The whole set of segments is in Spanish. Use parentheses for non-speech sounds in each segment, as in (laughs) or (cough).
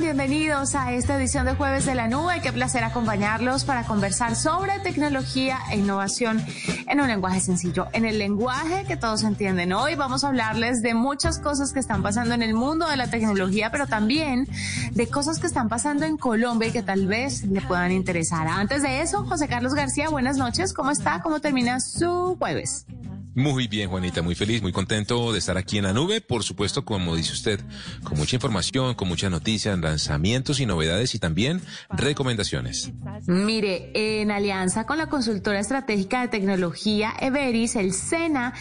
Bienvenidos a esta edición de Jueves de la Nube. Qué placer acompañarlos para conversar sobre tecnología e innovación en un lenguaje sencillo, en el lenguaje que todos entienden. Hoy vamos a hablarles de muchas cosas que están pasando en el mundo de la tecnología, pero también de cosas que están pasando en Colombia y que tal vez le puedan interesar. Antes de eso, José Carlos García, buenas noches. ¿Cómo está? ¿Cómo termina su jueves? Muy bien, Juanita, muy feliz, muy contento de estar aquí en la nube. Por supuesto, como dice usted, con mucha información, con muchas noticias, lanzamientos y novedades y también recomendaciones. Mire, en alianza con la consultora estratégica de tecnología Everis, el SENA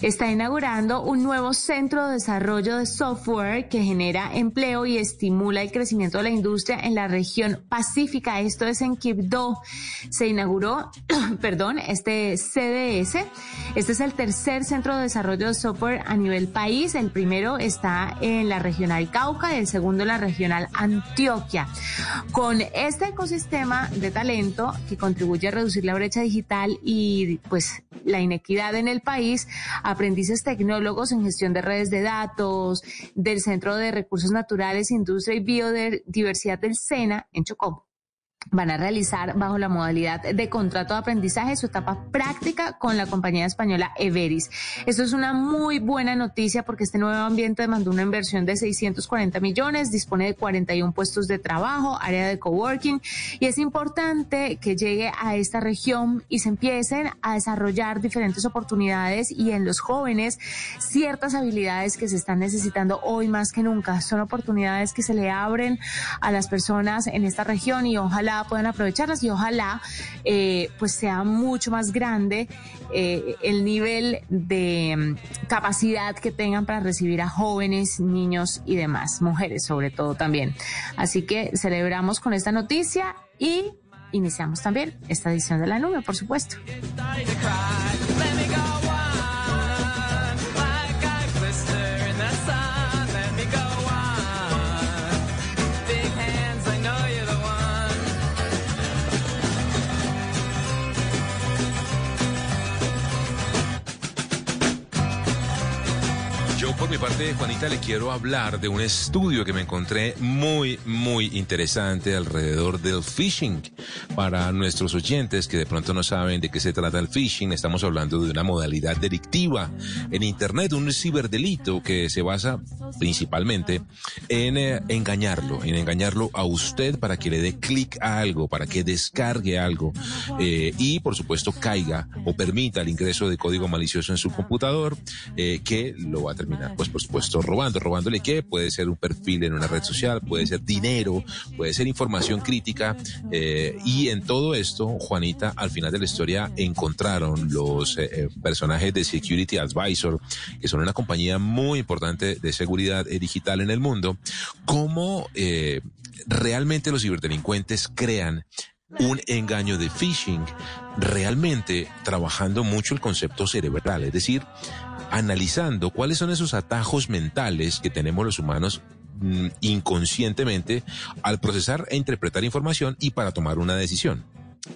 está inaugurando un nuevo centro de desarrollo de software que genera empleo y estimula el crecimiento de la industria en la región pacífica. Esto es en Quibdó. Se inauguró, (clears throat) perdón, este CDS. Este es el tercer centro de desarrollo de software a nivel país. El primero está en la regional Cauca y el segundo en la regional Antioquia. Con este ecosistema de talento que contribuye a reducir la brecha digital y pues la inequidad en el país, aprendices tecnólogos en gestión de redes de datos del Centro de Recursos Naturales, Industria y Biodiversidad del SENA en Chocó van a realizar bajo la modalidad de contrato de aprendizaje su etapa práctica con la compañía española Everis. Esto es una muy buena noticia porque este nuevo ambiente demandó una inversión de 640 millones, dispone de 41 puestos de trabajo, área de coworking y es importante que llegue a esta región y se empiecen a desarrollar diferentes oportunidades y en los jóvenes ciertas habilidades que se están necesitando hoy más que nunca. Son oportunidades que se le abren a las personas en esta región y ojalá puedan aprovecharlas y ojalá eh, pues sea mucho más grande eh, el nivel de mm, capacidad que tengan para recibir a jóvenes, niños y demás, mujeres sobre todo también. Así que celebramos con esta noticia y iniciamos también esta edición de la nube, por supuesto. Por mi parte, Juanita, le quiero hablar de un estudio que me encontré muy, muy interesante alrededor del phishing. Para nuestros oyentes que de pronto no saben de qué se trata el phishing, estamos hablando de una modalidad delictiva en Internet, un ciberdelito que se basa principalmente en eh, engañarlo, en engañarlo a usted para que le dé clic a algo, para que descargue algo eh, y, por supuesto, caiga o permita el ingreso de código malicioso en su computador eh, que lo va a terminar pues por supuesto robando, robándole qué, puede ser un perfil en una red social, puede ser dinero, puede ser información crítica eh, y en todo esto, Juanita, al final de la historia encontraron los eh, eh, personajes de Security Advisor, que son una compañía muy importante de seguridad digital en el mundo, cómo realmente los ciberdelincuentes crean un engaño de phishing, realmente trabajando mucho el concepto cerebral, es decir, analizando cuáles son esos atajos mentales que tenemos los humanos mm, inconscientemente al procesar e interpretar información y para tomar una decisión.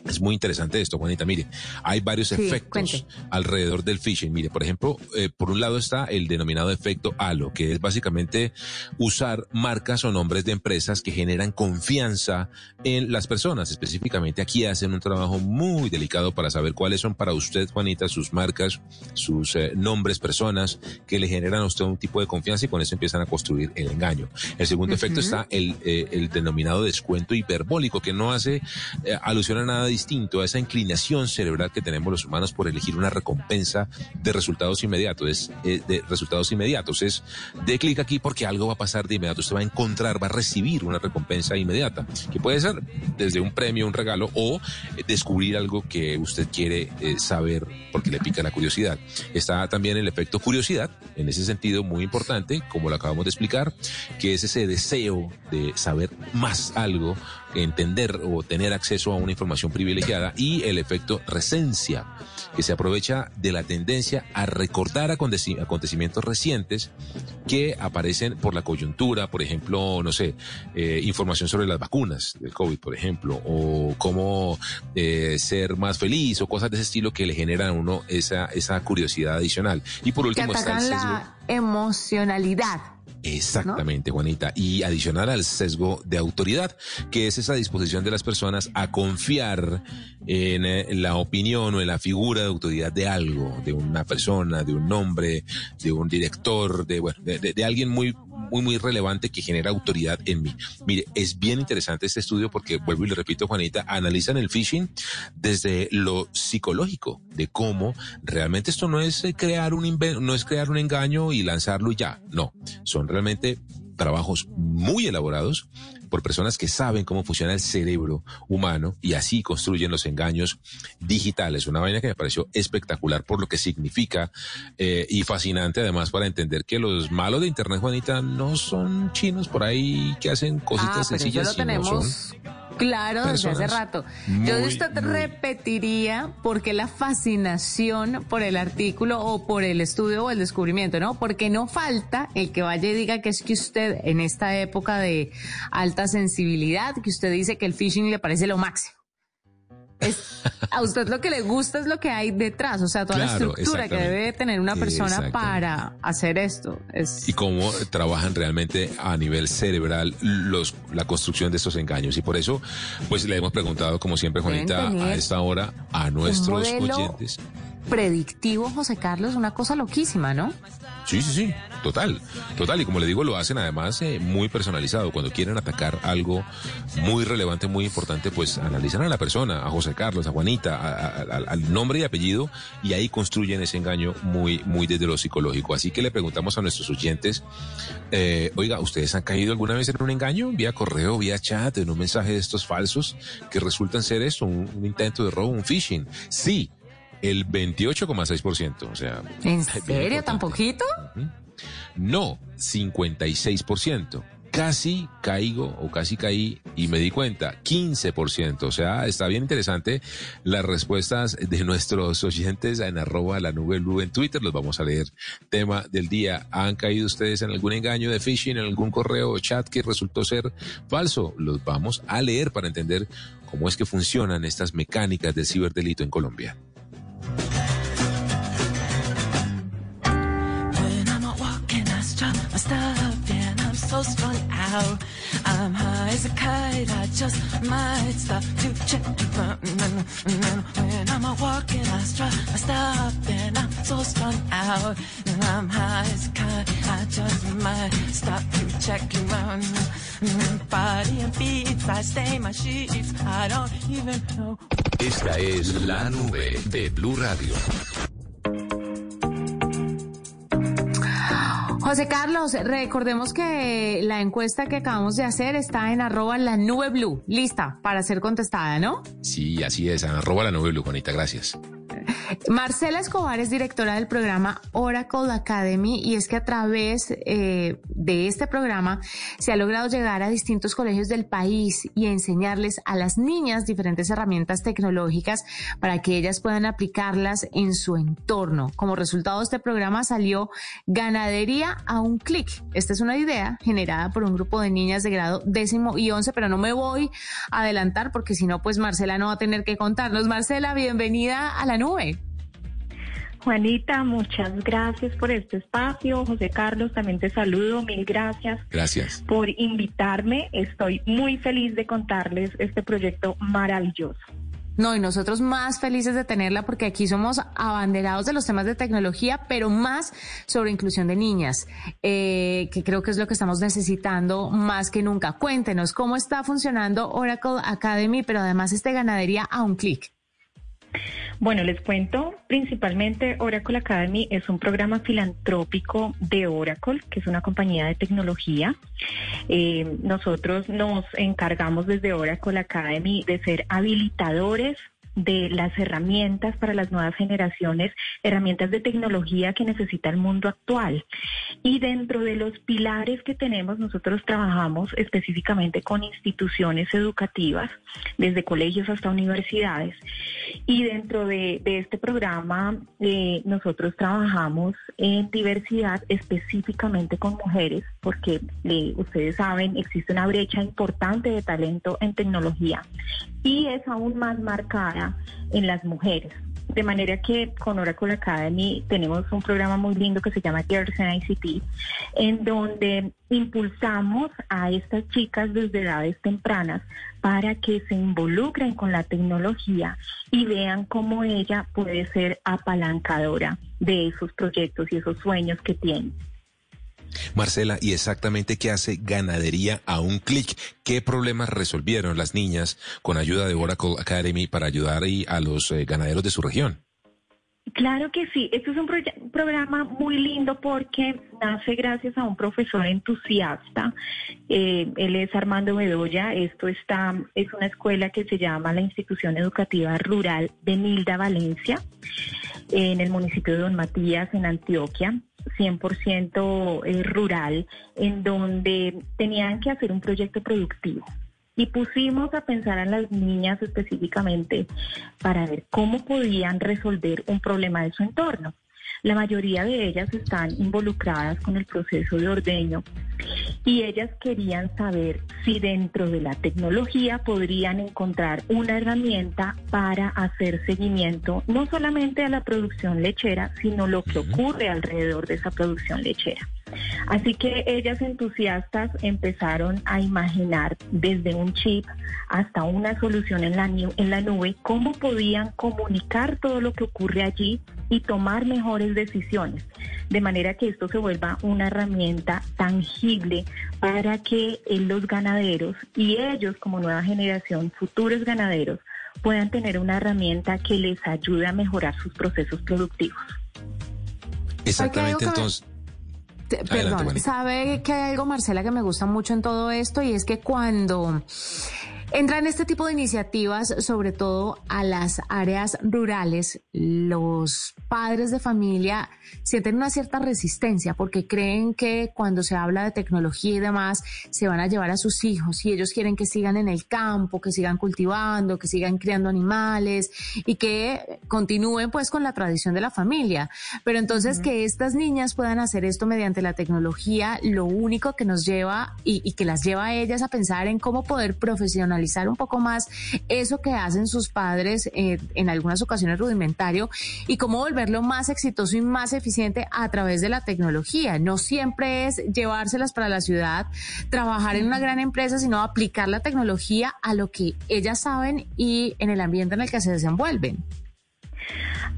Es muy interesante esto, Juanita. Mire, hay varios efectos alrededor del phishing. Mire, por ejemplo, eh, por un lado está el denominado efecto halo, que es básicamente usar marcas o nombres de empresas que generan confianza en las personas. Específicamente aquí hacen un trabajo muy delicado para saber cuáles son para usted, Juanita, sus marcas, sus eh, nombres, personas que le generan a usted un tipo de confianza y con eso empiezan a construir el engaño. El segundo efecto está el, eh, el denominado descuento hiperbólico, que no hace alusión a nada distinto a esa inclinación cerebral que tenemos los humanos por elegir una recompensa de resultados inmediatos. Es eh, de resultados inmediatos. Es de clic aquí porque algo va a pasar de inmediato. Usted va a encontrar, va a recibir una recompensa inmediata, que puede ser desde un premio, un regalo o eh, descubrir algo que usted quiere eh, saber porque le pica la curiosidad. Está también el efecto curiosidad, en ese sentido muy importante, como lo acabamos de explicar, que es ese deseo de saber más algo entender o tener acceso a una información privilegiada y el efecto resencia, que se aprovecha de la tendencia a recordar acontecimientos recientes que aparecen por la coyuntura, por ejemplo, no sé, eh, información sobre las vacunas del COVID, por ejemplo, o cómo eh, ser más feliz o cosas de ese estilo que le generan a uno esa, esa curiosidad adicional. Y por último está la emocionalidad Exactamente, Juanita. Y adicional al sesgo de autoridad, que es esa disposición de las personas a confiar en, eh, la opinión o en la figura de autoridad de algo, de una persona, de un nombre, de un director, de, bueno, de, alguien muy, muy, muy relevante que genera autoridad en mí. Mire, es bien interesante este estudio porque, vuelvo y le repito, Juanita, analizan el phishing desde lo psicológico, de cómo realmente esto no es eh, crear un no es crear un engaño y lanzarlo y ya, no, son realmente trabajos muy elaborados por personas que saben cómo funciona el cerebro humano y así construyen los engaños digitales. Una vaina que me pareció espectacular por lo que significa eh, y fascinante además para entender que los malos de Internet, Juanita, no son chinos por ahí que hacen cositas ah, sencillas, sino son Claro, desde hace rato. Yo esto repetiría porque la fascinación por el artículo o por el estudio o el descubrimiento, ¿no? Porque no falta el que vaya y diga que es que usted en esta época de alta sensibilidad, que usted dice que el phishing le parece lo máximo a usted lo que le gusta es lo que hay detrás, o sea, toda la estructura que debe tener una persona para hacer esto. Y cómo trabajan realmente a nivel cerebral los, la construcción de estos engaños. Y por eso, pues le hemos preguntado, como siempre, Juanita, a esta hora a nuestros oyentes predictivo, José Carlos, una cosa loquísima, ¿no? Sí, sí, sí, total, total. Y como le digo, lo hacen además eh, muy personalizado. Cuando quieren atacar algo muy relevante, muy importante, pues analizan a la persona, a José Carlos, a Juanita, al nombre y apellido, y ahí construyen ese engaño muy, muy desde lo psicológico. Así que le preguntamos a nuestros oyentes, eh, oiga, ¿ustedes han caído alguna vez en un engaño? Vía correo, vía chat, en un mensaje de estos falsos que resultan ser esto, un, un intento de robo, un phishing. Sí, el 28,6%. O sea, ¿En serio? ¿Tan poquito? No, 56%. Casi caigo o casi caí y me di cuenta, 15%. O sea, está bien interesante las respuestas de nuestros oyentes en arroba la nube blue en Twitter. Los vamos a leer. Tema del día. ¿Han caído ustedes en algún engaño de phishing, en algún correo o chat que resultó ser falso? Los vamos a leer para entender cómo es que funcionan estas mecánicas del ciberdelito en Colombia. Out. I'm high as a kite, I just might stop to check. You. When I'm walking, I strut my stuff and I'm so strung out. And I'm high as a kite, I just might stop to check. You out. Body and beats, I stay my sheets, I don't even know. Esta es la nube de Blue Radio. José Carlos, recordemos que la encuesta que acabamos de hacer está en arroba la nube blue, lista para ser contestada, ¿no? Sí, así es, en arroba la nube blue, Juanita, gracias. Marcela Escobar es directora del programa Oracle Academy y es que a través eh, de este programa se ha logrado llegar a distintos colegios del país y enseñarles a las niñas diferentes herramientas tecnológicas para que ellas puedan aplicarlas en su entorno. Como resultado de este programa salió Ganadería a un clic. Esta es una idea generada por un grupo de niñas de grado décimo y once, pero no me voy a adelantar porque si no, pues Marcela no va a tener que contarnos. Marcela, bienvenida a la nube. Juanita, muchas gracias por este espacio. José Carlos, también te saludo. Mil gracias. Gracias. Por invitarme. Estoy muy feliz de contarles este proyecto maravilloso. No, y nosotros más felices de tenerla porque aquí somos abanderados de los temas de tecnología, pero más sobre inclusión de niñas, eh, que creo que es lo que estamos necesitando más que nunca. Cuéntenos cómo está funcionando Oracle Academy, pero además este ganadería a un clic. Bueno, les cuento, principalmente Oracle Academy es un programa filantrópico de Oracle, que es una compañía de tecnología. Eh, nosotros nos encargamos desde Oracle Academy de ser habilitadores de las herramientas para las nuevas generaciones, herramientas de tecnología que necesita el mundo actual. Y dentro de los pilares que tenemos, nosotros trabajamos específicamente con instituciones educativas, desde colegios hasta universidades. Y dentro de, este programa, eh, nosotros trabajamos en diversidad específicamente con mujeres, porque eh, ustedes saben, existe una brecha importante de talento en tecnología y es aún más marcada en las mujeres. De manera que con Oracle Academy tenemos un programa muy lindo que se llama Girls in ICT, en donde impulsamos a estas chicas desde edades tempranas para que se involucren con la tecnología y vean cómo ella puede ser apalancadora de esos proyectos y esos sueños que tienen. Marcela, ¿y exactamente qué hace ganadería a un clic? ¿Qué problemas resolvieron las niñas con ayuda de Oracle Academy para ayudar a los eh, ganaderos de su región? Claro que sí, este es un programa muy lindo porque nace gracias a un profesor entusiasta. Eh, él es Armando Bedoya. Esto está, es una escuela que se llama la Institución Educativa Rural de Nilda, Valencia, en el municipio de Don Matías, en Antioquia. 100% eh, rural, en donde tenían que hacer un proyecto productivo. Y pusimos a pensar a las niñas específicamente para ver cómo podían resolver un problema de su entorno. La mayoría de ellas están involucradas con el proceso de ordeño y ellas querían saber si dentro de la tecnología podrían encontrar una herramienta para hacer seguimiento no solamente a la producción lechera, sino lo que ocurre alrededor de esa producción lechera. Así que ellas entusiastas empezaron a imaginar desde un chip hasta una solución en la, en la nube cómo podían comunicar todo lo que ocurre allí y tomar mejores decisiones, de manera que esto se vuelva una herramienta tangible para que eh, los ganaderos y ellos como nueva generación, futuros ganaderos, puedan tener una herramienta que les ayude a mejorar sus procesos productivos. Exactamente, entonces... Perdón, sabe que hay algo, Marcela, que me gusta mucho en todo esto y es que cuando Entran este tipo de iniciativas, sobre todo a las áreas rurales. Los padres de familia sienten una cierta resistencia porque creen que cuando se habla de tecnología y demás, se van a llevar a sus hijos y ellos quieren que sigan en el campo, que sigan cultivando, que sigan criando animales y que continúen pues con la tradición de la familia. Pero entonces que estas niñas puedan hacer esto mediante la tecnología, lo único que nos lleva y, y que las lleva a ellas a pensar en cómo poder profesionalizar un poco más eso que hacen sus padres eh, en algunas ocasiones rudimentario y cómo volverlo más exitoso y más eficiente a través de la tecnología. No siempre es llevárselas para la ciudad, trabajar en una gran empresa, sino aplicar la tecnología a lo que ellas saben y en el ambiente en el que se desenvuelven.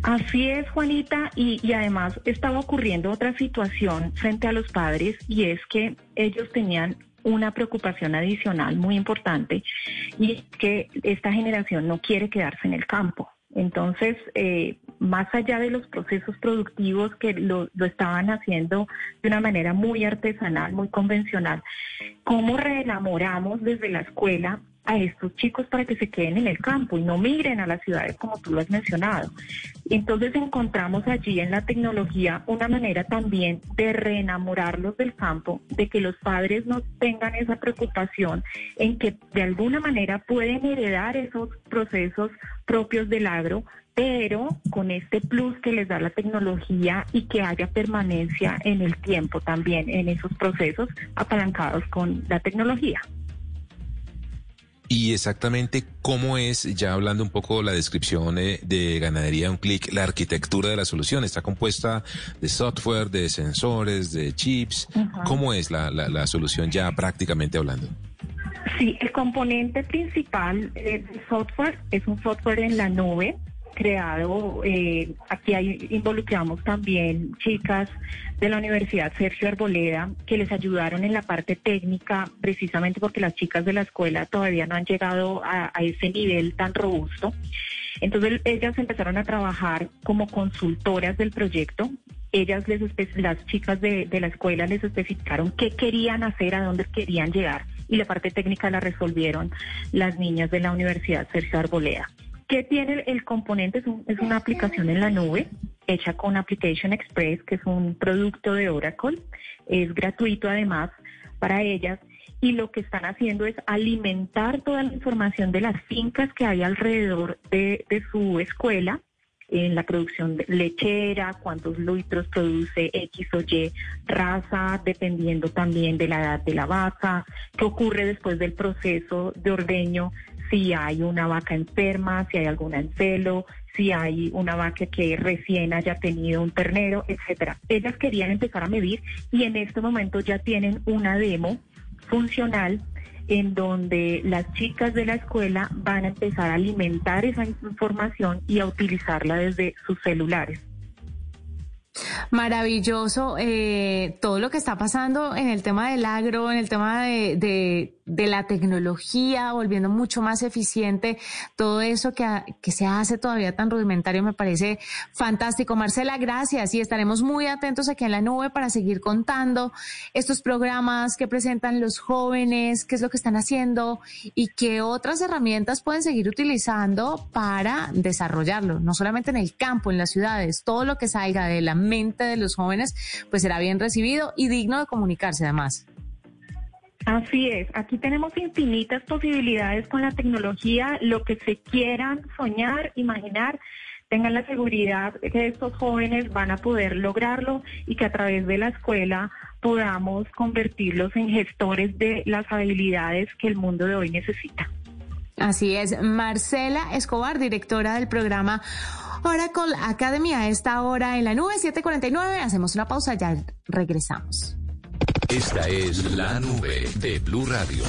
Así es, Juanita, y, y, además estaba ocurriendo otra situación frente a los padres y es que ellos tenían una preocupación adicional muy importante y es que esta generación no quiere quedarse en el campo. Entonces, eh, más allá de los procesos productivos que lo, lo, estaban haciendo de una manera muy artesanal, muy convencional, ¿cómo reenamoramos desde la escuela a estos chicos para que se queden en el campo y no migren a las ciudades como tú lo has mencionado. Entonces encontramos allí en la tecnología una manera también de reenamorarlos del campo, de que los padres no tengan esa preocupación en que de alguna manera pueden heredar esos procesos propios del agro, pero con este plus que les da la tecnología y que haya permanencia en el tiempo también en esos procesos apalancados con la tecnología. Y exactamente cómo es, ya hablando un poco de la descripción eh, de ganadería un clic, la arquitectura de la solución está compuesta de software, de sensores, de chips. ¿Cómo es la, la, solución ya prácticamente hablando? Sí, el componente principal del software es un software en la nube creado, eh, aquí hay, involucramos también chicas de la Universidad Sergio Arboleda que les ayudaron en la parte técnica, precisamente porque las chicas de la escuela todavía no han llegado a, ese nivel tan robusto. Entonces ellas empezaron a trabajar como consultoras del proyecto. Ellas, les las chicas de, de la escuela les especificaron qué querían hacer, a dónde querían llegar y la parte técnica la resolvieron las niñas de la Universidad Sergio Arboleda. ¿Qué tiene el componente? Es, una aplicación en la nube hecha con Application Express, que es un producto de Oracle. Es gratuito además para ellas y lo que están haciendo es alimentar toda la información de las fincas que hay alrededor de, su escuela en la producción lechera, cuántos litros produce X o Y raza, dependiendo también de la edad de la vaca, qué ocurre después del proceso de ordeño si hay una vaca enferma, si hay alguna en celo, si hay una vaca que recién haya tenido un ternero, etcétera. Ellas querían empezar a medir y en este momento ya tienen una demo funcional en donde las chicas de la escuela van a empezar a alimentar esa información y a utilizarla desde sus celulares. Maravilloso eh, todo lo que está pasando en el tema del agro, en el tema de, la tecnología, volviendo mucho más eficiente todo eso que, que se hace todavía tan rudimentario, me parece fantástico. Marcela, gracias y estaremos muy atentos aquí en la nube para seguir contando estos programas que presentan los jóvenes, qué es lo que están haciendo y qué otras herramientas pueden seguir utilizando para desarrollarlo, no solamente en el campo, en las ciudades, todo lo que salga de la mente de los jóvenes, pues será bien recibido y digno de comunicarse además. Así es, aquí tenemos infinitas posibilidades con la tecnología, lo que se quieran soñar, imaginar, tengan la seguridad de que estos jóvenes van a poder lograrlo y que a través de la escuela podamos convertirlos en gestores de las habilidades que el mundo de hoy necesita. Así es, Marcela Escobar, directora del programa Oracle Academy a esta hora en la nube 749. Hacemos una pausa, ya regresamos. Esta es la nube de Blue Radio.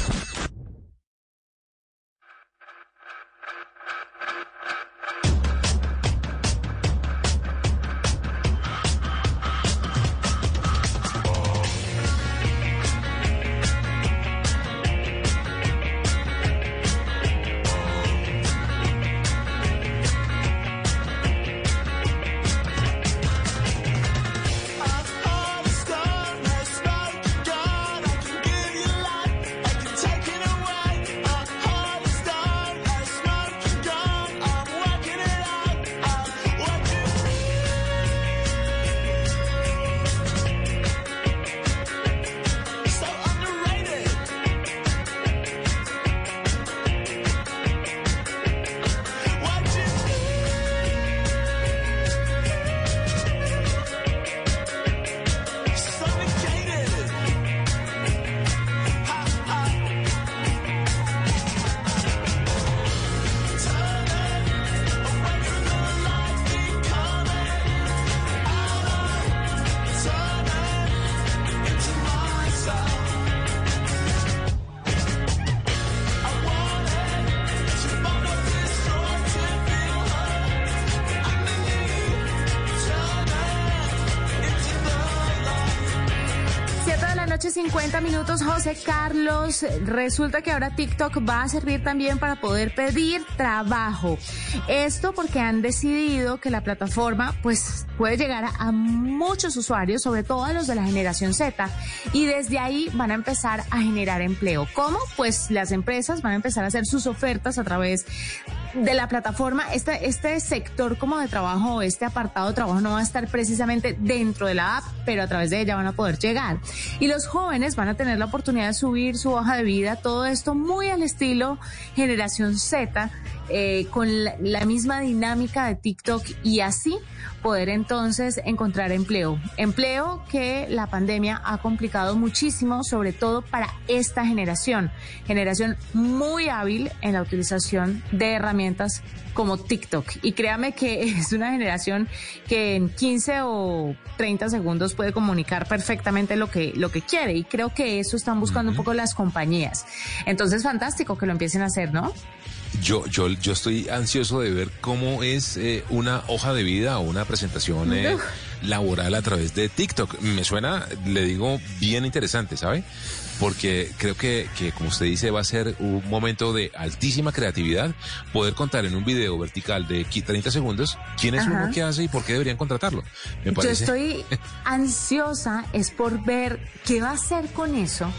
50 minutos, José Carlos. Resulta que ahora TikTok va a servir también para poder pedir trabajo. Esto porque han decidido que la plataforma pues puede llegar a, muchos usuarios, sobre todo a los de la generación Z, y desde ahí van a empezar a generar empleo. ¿Cómo? Pues las empresas van a empezar a hacer sus ofertas a través de la plataforma, este, este sector como de trabajo, este apartado de trabajo no va a estar precisamente dentro de la app, pero a través de ella van a poder llegar. Y los jóvenes van a tener la oportunidad de subir su hoja de vida, todo esto muy al estilo generación Z, eh, con la, misma dinámica de TikTok y así poder entonces encontrar empleo. Empleo que la pandemia ha complicado muchísimo, sobre todo para esta generación. Generación muy hábil en la utilización de herramientas como TikTok. Y créame que (laughs) es una generación que en 15 o 30 segundos puede comunicar perfectamente lo que, lo que quiere. Y creo que eso están buscando un poco las compañías. Entonces, fantástico que lo empiecen a hacer, ¿no? Yo, yo, yo estoy ansioso de ver cómo es eh, una hoja de vida o una presentación eh, laboral a través de TikTok. Me suena, le digo, bien interesante, ¿sabe? Porque creo que, que, como usted dice, va a ser un momento de altísima creatividad poder contar en un video vertical de 30 segundos quién es uno que hace y por qué deberían contratarlo. Yo estoy (laughs) ansiosa es por ver qué va a hacer con eso.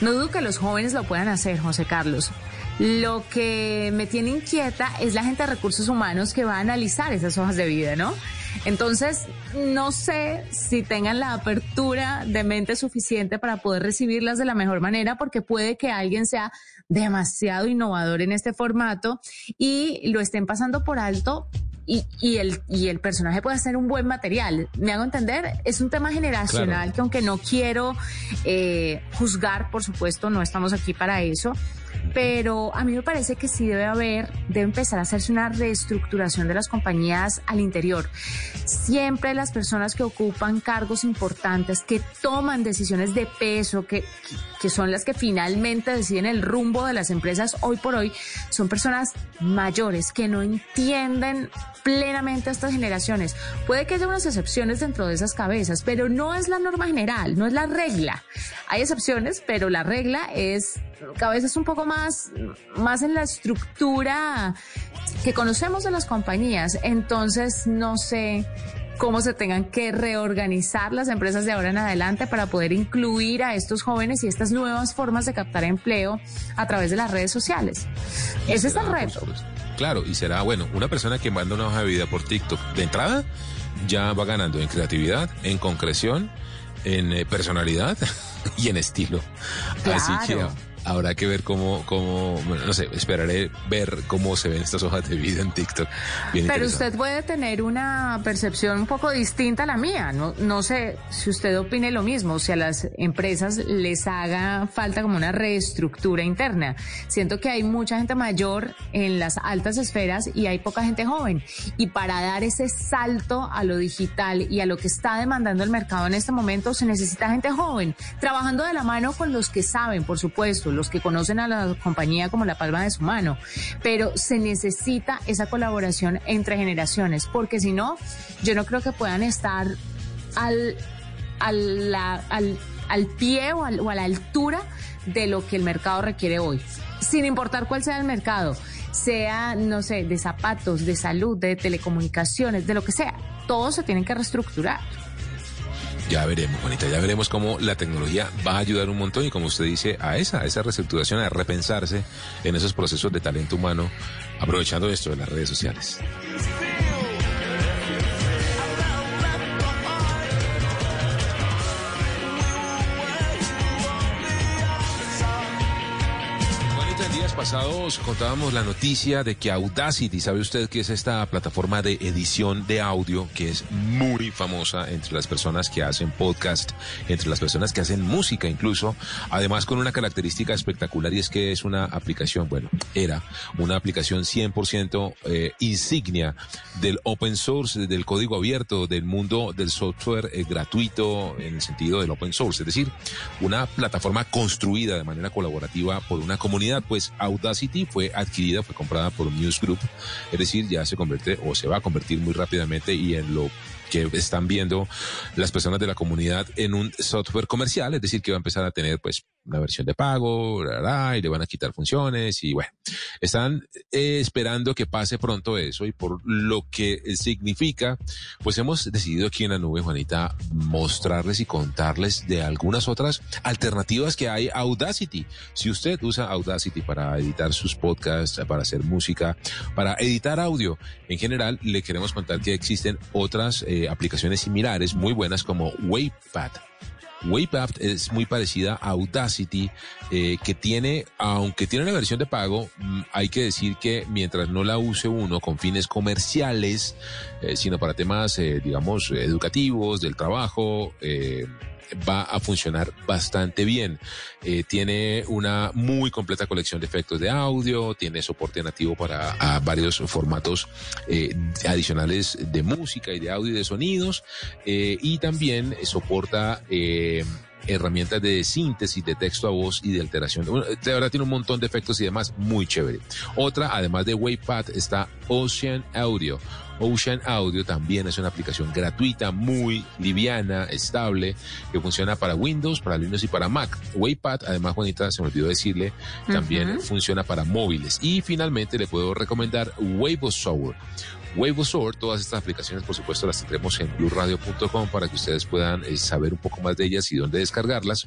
No dudo que los jóvenes lo puedan hacer, José Carlos. Lo que me tiene inquieta es la gente de recursos humanos que va a analizar esas hojas de vida, ¿no? Entonces, no sé si tengan la apertura de mente suficiente para poder recibirlas de la mejor manera, porque puede que alguien sea demasiado innovador en este formato y lo estén pasando por alto y, y, el, y el personaje puede ser un buen material. Me hago entender, es un tema generacional que aunque no quiero eh, juzgar, por supuesto, no estamos aquí para eso, pero a mí me parece que sí debe haber, debe empezar a hacerse una reestructuración de las compañías al interior. Siempre las personas que ocupan cargos importantes, que toman decisiones de peso, que, que son las que finalmente deciden el rumbo de las empresas hoy por hoy, son personas mayores que no entienden plenamente a estas generaciones. Puede que haya unas excepciones dentro de esas cabezas, pero no es la norma general, no es la regla. Hay excepciones, pero la regla es cabezas un poco más, más en la estructura que conocemos de las compañías. Entonces, no sé cómo se tengan que reorganizar las empresas de ahora en adelante para poder incluir a estos jóvenes y estas nuevas formas de captar empleo a través de las redes sociales. Ese es el reto. Claro, y será, bueno, una persona que manda una hoja de vida por TikTok, de entrada, ya va ganando en creatividad, en concreción, en eh, personalidad (laughs) y en estilo. Así que habrá que ver cómo, cómo, no sé, esperaré ver cómo se ven estas hojas de vida en TikTok. Pero usted puede tener una percepción un poco distinta a la mía. No, no sé si usted opine lo mismo, si a las empresas les haga falta como una reestructura interna. Siento que hay mucha gente mayor en las altas esferas y hay poca gente joven. Y para dar ese salto a lo digital y a lo que está demandando el mercado en este momento, se necesita gente joven, trabajando de la mano con los que saben, por supuesto los que conocen a la compañía como la palma de su mano, pero se necesita esa colaboración entre generaciones, porque si no, yo no creo que puedan estar al, al, al, al pie o, o a la altura de lo que el mercado requiere hoy, sin importar cuál sea el mercado sea, no sé, de zapatos, de salud, de telecomunicaciones, de lo que sea, todos se tienen que reestructurar. Ya veremos, Juanita, ya veremos cómo la tecnología va a ayudar un montón y como usted dice, a esa, a esa reestructuración, a repensarse en esos procesos de talento humano, aprovechando esto de las redes sociales. Pasados contábamos la noticia de que Audacity, ¿sabe usted que es esta plataforma de edición de audio que es muy famosa entre las personas que hacen podcast, entre las personas que hacen música incluso, además con una característica espectacular y es que es una aplicación, bueno, era una aplicación 100% eh, insignia del open source, del código abierto, del mundo del software eh, gratuito en el sentido del open source, es decir, una plataforma construida de manera colaborativa por una comunidad, pues Audacity fue adquirida, fue comprada por News Group, es decir, ya se convierte o se va a convertir muy rápidamente y en lo que están viendo las personas de la comunidad en un software comercial, es decir, que va a empezar a tener pues una versión de pago, y le van a quitar funciones y bueno, están eh, esperando que pase pronto eso y por lo que significa, pues hemos decidido aquí en la nube, Juanita, mostrarles y contarles de algunas otras alternativas que hay Audacity. Si usted usa Audacity para editar sus podcasts, para hacer música, para editar audio, en general le queremos contar que existen otras eh, aplicaciones similares muy buenas como Wavepad. Wavepad es muy parecida a Audacity, eh, que tiene, aunque tiene una versión de pago, mm, hay que decir que mientras no la use uno con fines comerciales, eh, sino para temas, digamos, educativos, del trabajo, va a funcionar bastante bien. Eh, tiene una muy completa colección de efectos de audio, tiene soporte nativo para varios formatos eh, adicionales de música y de audio y de sonidos, eh, y también soporta herramientas de síntesis de texto a voz y de alteración. De verdad tiene un montón de efectos y demás, muy chévere. Otra, además de Wavepad, está Ocean Audio. Ocean Audio también es una aplicación gratuita, muy liviana, estable, que funciona para Windows, para Linux y para Mac. Wavepad, además, Juanita, se me olvidó decirle, también funciona para móviles. Y finalmente le puedo recomendar Wavosaur. Wavosaur, todas estas aplicaciones, por supuesto, las tendremos en blueradio.com para que ustedes puedan eh, saber un poco más de ellas y dónde descargarlas.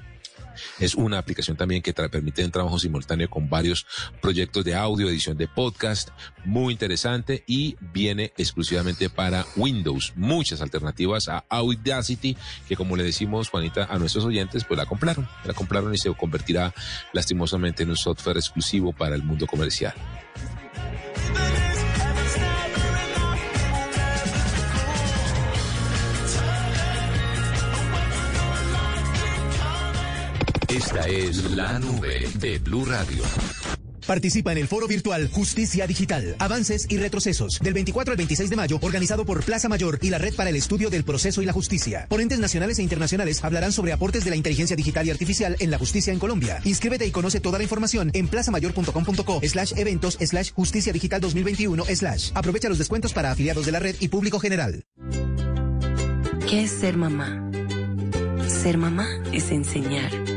Es una aplicación también que permite un trabajo simultáneo con varios proyectos de audio, edición de podcast, muy interesante y viene exclusivamente para Windows. Muchas alternativas a Audacity, que como le decimos, Juanita, a nuestros oyentes, pues la compraron. La compraron y se convertirá lastimosamente en un software exclusivo para el mundo comercial. Esta es la nube de Blue Radio. Participa en el foro virtual Justicia Digital, Avances y Retrocesos, del 24 al 26 de mayo, organizado por Plaza Mayor y la Red para el Estudio del Proceso y la Justicia. Ponentes nacionales e internacionales hablarán sobre aportes de la inteligencia digital y artificial en la justicia en Colombia. Inscríbete y conoce toda la información en plazamayor.com.co slash eventos slash justicia digital 2021 slash. Aprovecha los descuentos para afiliados de la red y público general. ¿Qué es ser mamá? Ser mamá es enseñar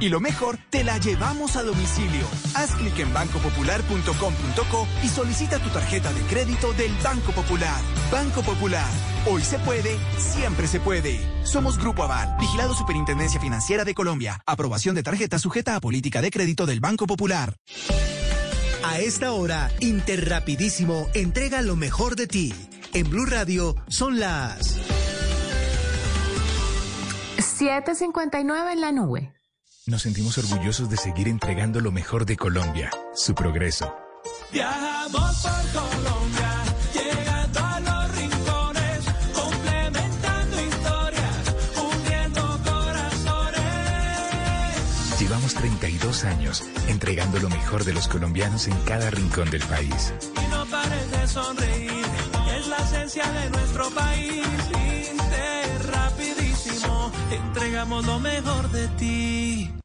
Y lo mejor, te la llevamos a domicilio. Haz clic en bancopopular.com.co y solicita tu tarjeta de crédito del Banco Popular. Banco Popular. Hoy se puede, siempre se puede. Somos Grupo Aval, vigilado Superintendencia Financiera de Colombia. Aprobación de tarjeta sujeta a política de crédito del Banco Popular. A esta hora, Interrapidísimo entrega lo mejor de ti. En Blue Radio son las 7:59 en la nube. Nos sentimos orgullosos de seguir entregando lo mejor de Colombia, su progreso. Viajamos por Colombia, llegando a los rincones, complementando historias, uniendo corazones. Llevamos 32 años entregando lo mejor de los colombianos en cada rincón del país. Y no pares de sonreír, es la esencia de nuestro país. rapidísimo, entregamos lo mejor de ti.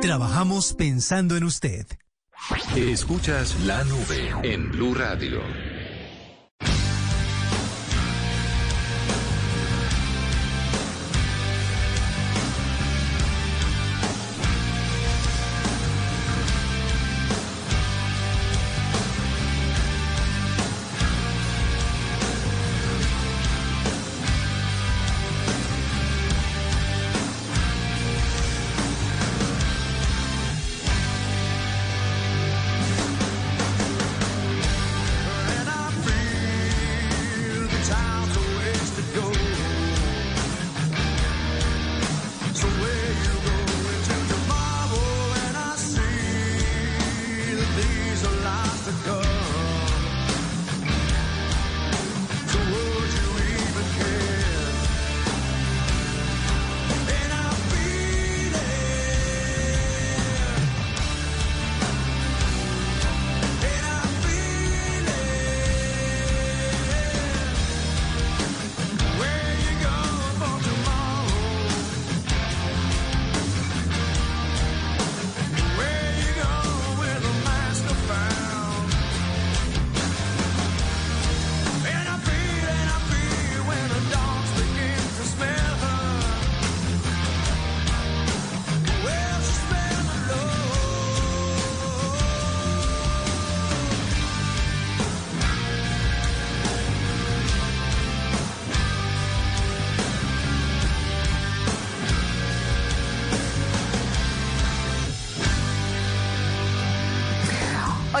Trabajamos pensando en usted. Escuchas la nube en Blue Radio.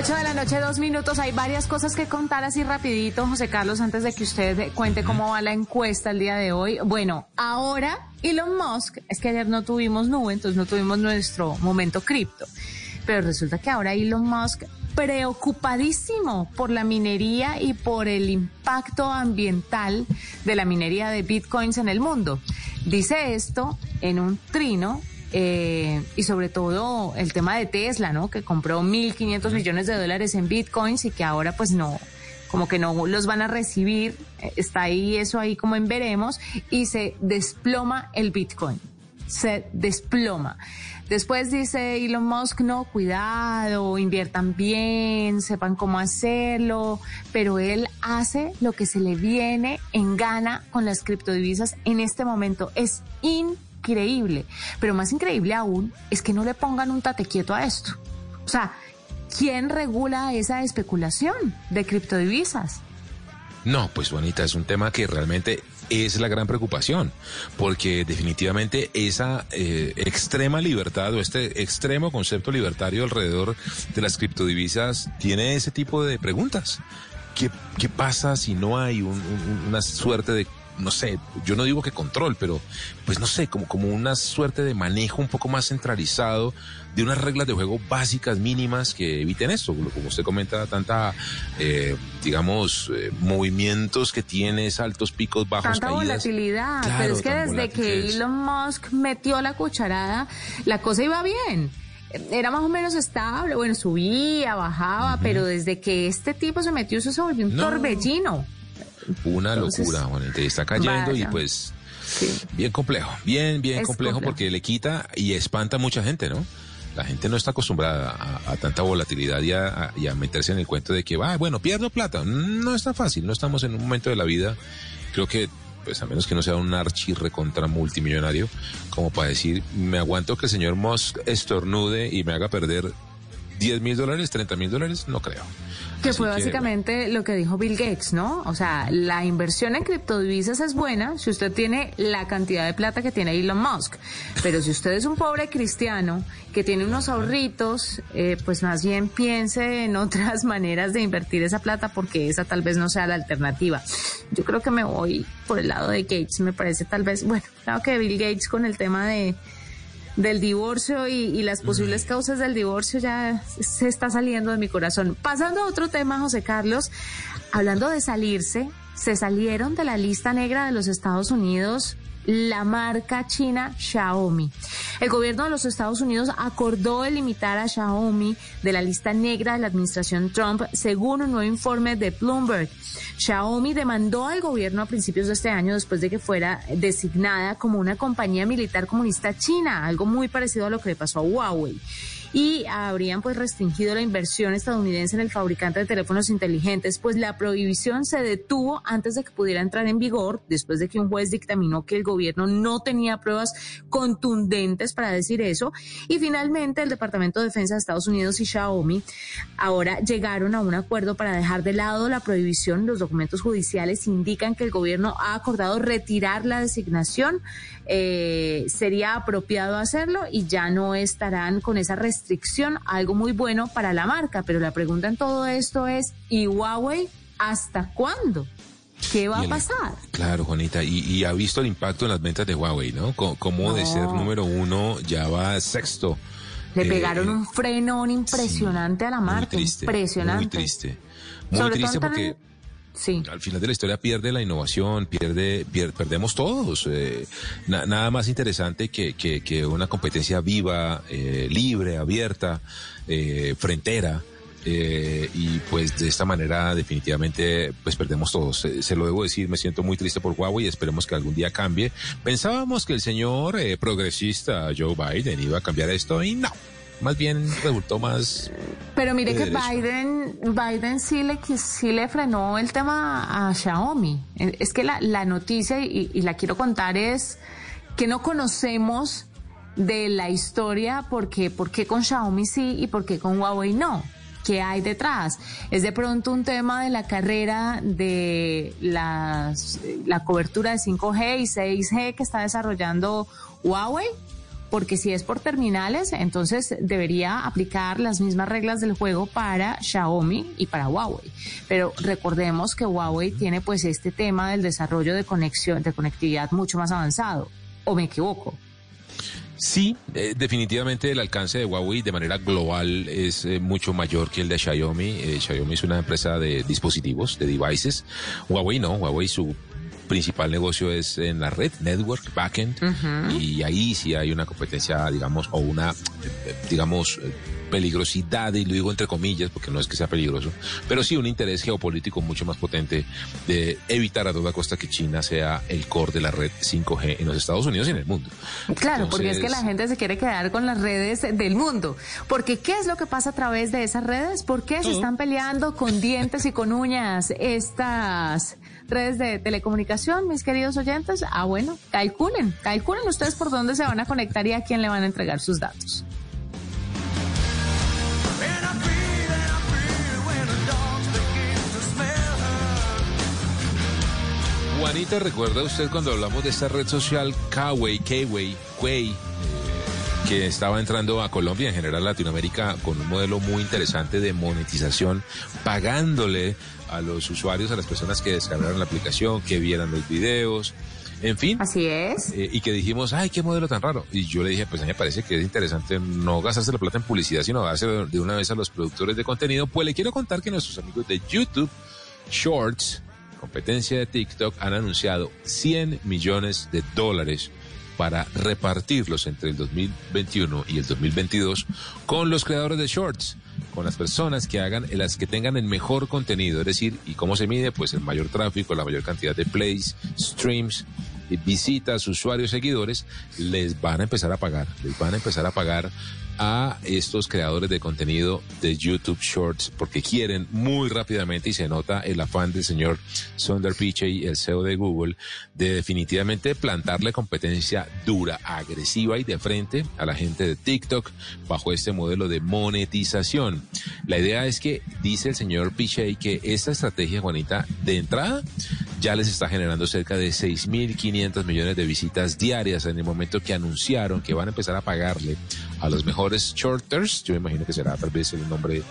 8 de la noche, dos minutos. Hay varias cosas que contar así rapidito, José Carlos, antes de que usted cuente cómo va la encuesta el día de hoy. Bueno, ahora Elon Musk, es que ayer no tuvimos nube, entonces no tuvimos nuestro momento cripto. Pero resulta que ahora Elon Musk preocupadísimo por la minería y por el impacto ambiental de la minería de bitcoins en el mundo. Dice esto en un trino eh, y sobre todo el tema de Tesla, ¿no? Que compró 1.500 millones de dólares en bitcoins y que ahora pues no, como que no los van a recibir, eh, está ahí eso ahí como en veremos, y se desploma el bitcoin, se desploma. Después dice Elon Musk, no, cuidado, inviertan bien, sepan cómo hacerlo, pero él hace lo que se le viene en gana con las criptodivisas en este momento. Es increíble increíble. Pero más increíble aún es que no le pongan un tate quieto a esto. O sea, ¿quién regula esa especulación de criptodivisas? No, pues bonita, es un tema que realmente es la gran preocupación, porque definitivamente esa eh, extrema libertad o este extremo concepto libertario alrededor de las criptodivisas tiene ese tipo de preguntas. ¿Qué, qué pasa si no hay una suerte de no sé, yo no digo que control, pero pues no sé, como, como una suerte de manejo un poco más centralizado de unas reglas de juego básicas, mínimas, que eviten esto. Como usted comenta, tanta, eh, digamos, eh, movimientos que tiene, altos picos, bajos, tanta volatilidad. pero es que desde que Elon Musk metió la cucharada, la cosa iba bien era más o menos estable, bueno, subía, bajaba, pero desde que este tipo se metió, eso se volvió un torbellino. Una locura, te está cayendo y pues bien complejo, bien, bien complejo, porque le quita y espanta a mucha gente, ¿no? La gente no está acostumbrada a, tanta volatilidad y a, meterse en el cuento de que, va, bueno, pierdo plata. No está fácil, no estamos en un momento de la vida, creo que pues a menos que no sea un archirre contra multimillonario, como para decir, me aguanto que el señor Musk estornude y me haga perder 10 mil dólares, 30 mil dólares, no creo. Que fue básicamente lo que dijo Bill Gates, ¿no? O sea, la inversión en criptodivisas es buena si usted tiene la cantidad de plata que tiene Elon Musk. Pero si usted es un pobre cristiano que tiene unos ahorritos, eh, pues más bien piense en otras (laughs) maneras de invertir esa plata porque esa tal vez no sea la alternativa. Yo creo que me voy por el lado de Gates, me parece tal vez, bueno, claro que Bill Gates con el tema de del divorcio y, las posibles causas del divorcio ya se está saliendo de mi corazón. Pasando a otro tema, José Carlos, hablando de salirse, se salieron de la lista negra de los Estados Unidos la marca china Xiaomi. El gobierno de los Estados Unidos acordó limitar a Xiaomi de la lista negra de la administración Trump, según un nuevo informe de Bloomberg. Xiaomi demandó al gobierno a principios de este año después de que fuera designada como una compañía militar comunista china, algo muy parecido a lo que le pasó a Huawei y habrían pues restringido la inversión estadounidense en el fabricante de teléfonos inteligentes, pues la prohibición se detuvo antes de que pudiera entrar en vigor, después de que un juez dictaminó que el gobierno no tenía pruebas contundentes para decir eso, y finalmente el Departamento de Defensa de Estados Unidos y Xiaomi ahora llegaron a un acuerdo para dejar de lado la prohibición. Los documentos judiciales indican que el gobierno ha acordado retirar la designación, eh, sería apropiado hacerlo y ya no estarán con esa restricción restricción, algo muy bueno para la marca. Pero la pregunta en todo esto es, ¿y Huawei hasta cuándo? ¿Qué va a pasar? Claro, Juanita, y, ha visto el impacto en las ventas de Huawei, ¿no? Como, de ser número uno ya va sexto Le pegaron un frenón impresionante a la marca. impresionante. Muy triste. Muy triste porque Al final de la historia pierde la innovación, pierde, perdemos todos. Eh, nada más interesante que, que, una competencia viva, eh, libre, abierta, eh, frentera. y pues de esta manera definitivamente pues perdemos todos. Se, lo debo decir, me siento muy triste por Huawei y esperemos que algún día cambie. Pensábamos que el señor progresista Joe Biden iba a cambiar esto y no más bien resultó más. Pero mire que Biden, Biden sí le, sí le frenó el tema a Xiaomi. Es que la, la noticia, y, y, la quiero contar, es que no conocemos de la historia porque por qué con Xiaomi sí y por qué con Huawei no. ¿Qué hay detrás? Es de pronto un tema de la carrera de las, la cobertura de 5G y 6G que está desarrollando Huawei porque si es por terminales, entonces debería aplicar las mismas reglas del juego para Xiaomi y para Huawei. Pero recordemos que Huawei tiene pues este tema del desarrollo de conexión, de conectividad mucho más avanzado. ¿O me equivoco? Sí, eh, definitivamente el alcance de Huawei de manera global es eh, mucho mayor que el de Xiaomi. Eh, Xiaomi es una empresa de dispositivos, de devices. Huawei no, Huawei su principal negocio es en la red, network, backend, y ahí sí hay una competencia, digamos, o una, digamos, peligrosidad, y lo digo entre comillas, porque no es que sea peligroso, pero sí un interés geopolítico mucho más potente de evitar a toda costa que China sea el core de la red 5G en los Estados Unidos y en el mundo. Claro, porque es que la gente se quiere quedar con las redes del mundo. Porque ¿qué es lo que pasa a través de esas redes? ¿Por qué se están peleando con dientes y con uñas estas redes de telecomunicación, mis queridos oyentes? Ah, bueno, calculen, calculen ustedes por dónde se van a conectar y a quién le van a entregar sus datos. Juanita, ¿recuerda usted cuando hablamos de esta red social Kawaii, Kway, Kway, que estaba entrando a Colombia, en general Latinoamérica, con un modelo muy interesante de monetización, pagándole a los usuarios, a las personas que descargaron la aplicación, que vieran los videos, en fin. Así es. Eh, y que dijimos, ay, qué modelo tan raro. Y yo le dije, pues a mí me parece que es interesante no gastarse la plata en publicidad, sino darse de una vez a los productores de contenido. Pues le quiero contar que nuestros amigos de YouTube Shorts, competencia de TikTok, han anunciado 100 millones de dólares para repartirlos entre el 2021 y el 2022 con los creadores de shorts, con las personas que hagan, las que tengan el mejor contenido, es decir, ¿y cómo se mide? Pues el mayor tráfico, la mayor cantidad de plays, streams, visitas, usuarios, seguidores, les van a empezar a pagar, les van a empezar a pagar a estos creadores de contenido de YouTube Shorts porque quieren muy rápidamente y se nota el afán del señor Sundar Pichai, el CEO de Google, de definitivamente plantarle competencia dura, agresiva y de frente a la gente de TikTok bajo este modelo de monetización. La idea es que dice el señor Pichai que esta estrategia, Juanita, de entrada ya les está generando cerca de 6.500 millones de visitas diarias en el momento que anunciaron que van a empezar a pagarle a los mejores shorters, yo me imagino que será tal vez el nombre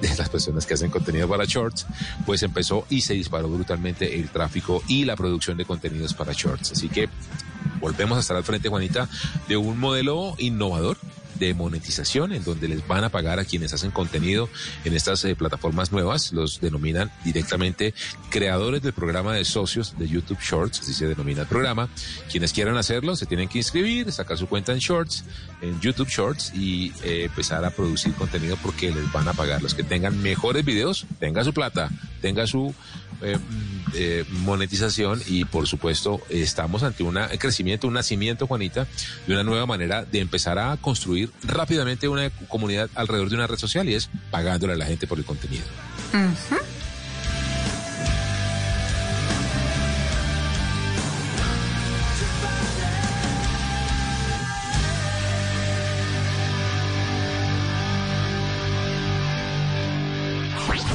de las personas que hacen contenido para shorts, pues empezó y se disparó brutalmente el tráfico y la producción de contenidos para shorts. Así que volvemos a estar al frente, Juanita, de un modelo innovador de monetización en donde les van a pagar a quienes hacen contenido en estas eh, plataformas nuevas, los denominan directamente creadores del programa de socios de YouTube Shorts, así se denomina el programa. Quienes quieran hacerlo se tienen que inscribir, sacar su cuenta en Shorts, en YouTube Shorts y eh, empezar a producir contenido porque les van a pagar. Los que tengan mejores videos, tenga su plata, tenga su eh, eh, monetización y por supuesto estamos ante un crecimiento, un nacimiento, Juanita, de una nueva manera de empezar a construir rápidamente una comunidad alrededor de una red social y es pagándole a la gente por el contenido.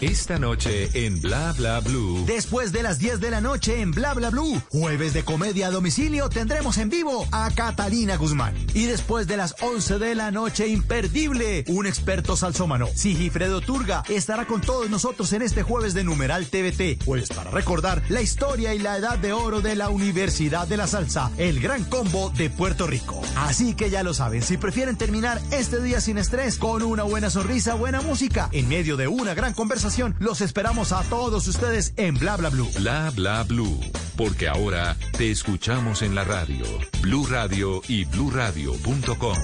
Esta noche en Bla Bla Blue. Después de las 10 de la noche en Bla Bla Blue, jueves de comedia a domicilio, tendremos en vivo a Catalina Guzmán. Y después de las 11 de la noche, imperdible, un experto salsómano, Sigifredo Turga, estará con todos nosotros en este jueves de Numeral TVT. Pues para recordar la historia y la edad de oro de la Universidad de la Salsa, el gran combo de Puerto Rico. Así que ya lo saben, si prefieren terminar este día sin estrés, con una buena sonrisa, buena música, en medio de una gran conversación, los esperamos a todos ustedes en Bla Bla Blue. Bla Bla Blue, porque ahora te escuchamos en la radio, Blue Radio y bluradio.com.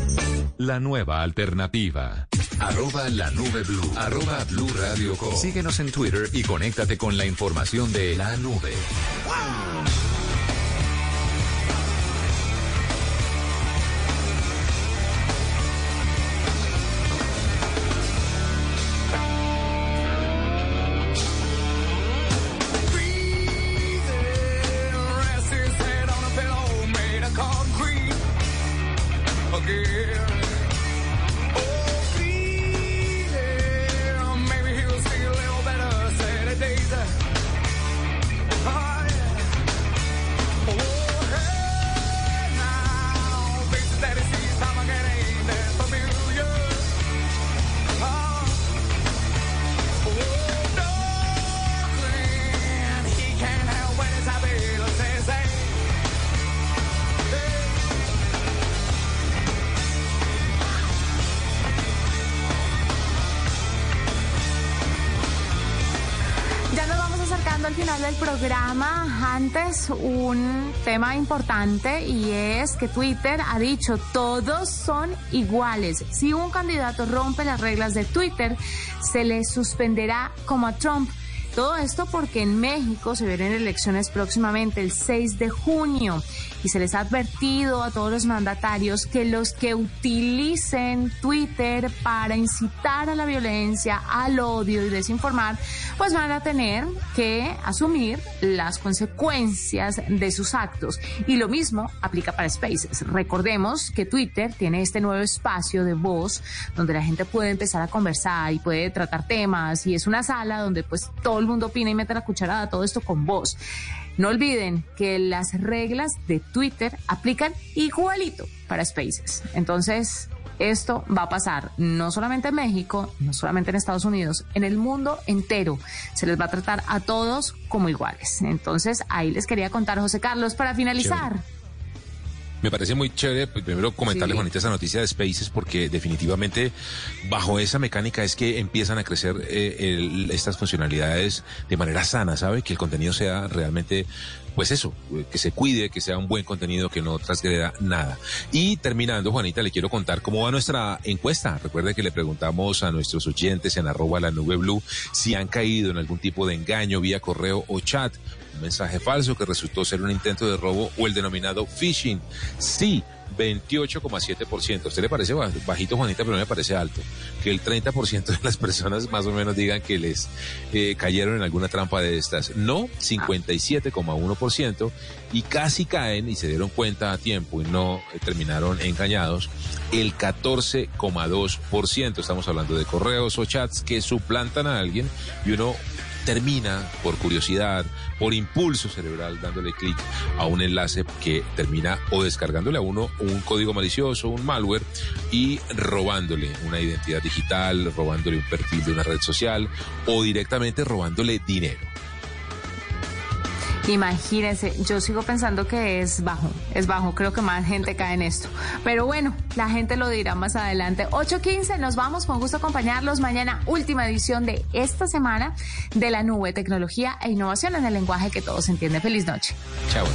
La nueva alternativa. Arroba la nube blue. Arroba blue radio Síguenos en Twitter y conéctate con la información de la nube. Un tema importante y es que Twitter ha dicho todos son iguales. Si un candidato rompe las reglas de Twitter, se le suspenderá como a Trump. Todo esto porque en México se vienen elecciones próximamente el 6 de junio y se les ha advertido a todos los mandatarios que los que utilicen Twitter para incitar a la violencia, al odio y desinformar, pues van a tener que asumir las consecuencias de sus actos. Y lo mismo aplica para Spaces. Recordemos que Twitter tiene este nuevo espacio de voz donde la gente puede empezar a conversar y puede tratar temas y es una sala donde pues todo el mundo opina y mete la cucharada, todo esto con voz. No olviden que las reglas de Twitter aplican igualito para Spaces. Entonces, esto va a pasar no solamente en México, no solamente en Estados Unidos, en el mundo entero. Se les va a tratar a todos como iguales. Entonces, ahí les quería contar, José Carlos, para finalizar. Me parece muy chévere, pues, primero comentarle, Juanita, esa noticia de Spaces, porque definitivamente bajo esa mecánica es que empiezan a crecer eh, estas funcionalidades de manera sana, ¿sabe? Que el contenido sea realmente pues eso, que se cuide, que sea un buen contenido, que no transgreda nada. Y terminando, Juanita, le quiero contar cómo va nuestra encuesta. Recuerde que le preguntamos a nuestros oyentes en arroba la nube blue si han caído en algún tipo de engaño vía correo o chat mensaje falso que resultó ser un intento de robo o el denominado phishing. Sí, 28,7%. ¿A usted le parece bajito, Juanita, pero me parece alto? Que el 30% de las personas más o menos digan que les eh, cayeron en alguna trampa de estas. No, 57,1%. Y casi caen y se dieron cuenta a tiempo y no eh, terminaron engañados. El 14,2%. Estamos hablando de correos o chats que suplantan a alguien y uno termina por curiosidad, por impulso cerebral, dándole clic a un enlace que termina o descargándole a uno un código malicioso, un malware y robándole una identidad digital, robándole un perfil de una red social o directamente robándole dinero. Imagínense, yo sigo pensando que es bajo, es bajo, creo que más gente cae en esto. Pero bueno, la gente lo dirá más adelante. 8.15, nos vamos, con gusto acompañarlos mañana, última edición de esta semana de la nube, tecnología e innovación en el lenguaje que todos entienden. Feliz noche. Chao.